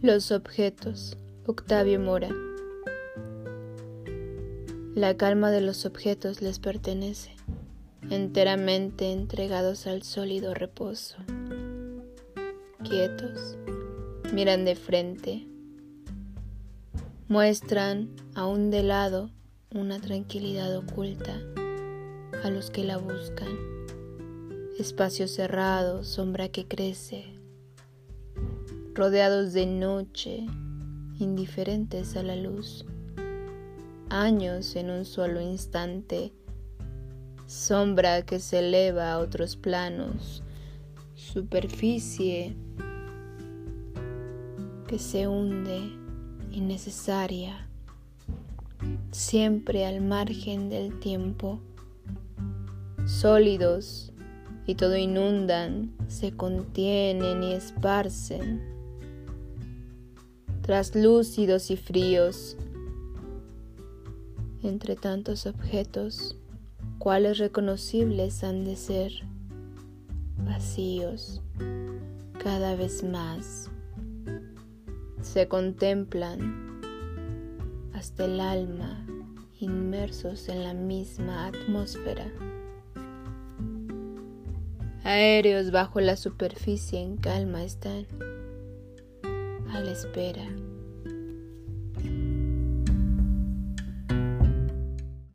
Los objetos. Octavio Mora. La calma de los objetos les pertenece, enteramente entregados al sólido reposo. Quietos, miran de frente, muestran aún de lado una tranquilidad oculta a los que la buscan. Espacio cerrado, sombra que crece, rodeados de noche, indiferentes a la luz. Años en un solo instante, sombra que se eleva a otros planos, superficie que se hunde innecesaria, siempre al margen del tiempo, sólidos y todo inundan, se contienen y esparcen traslúcidos y fríos, entre tantos objetos, cuales reconocibles han de ser, vacíos, cada vez más, se contemplan hasta el alma, inmersos en la misma atmósfera, aéreos bajo la superficie en calma están a la espera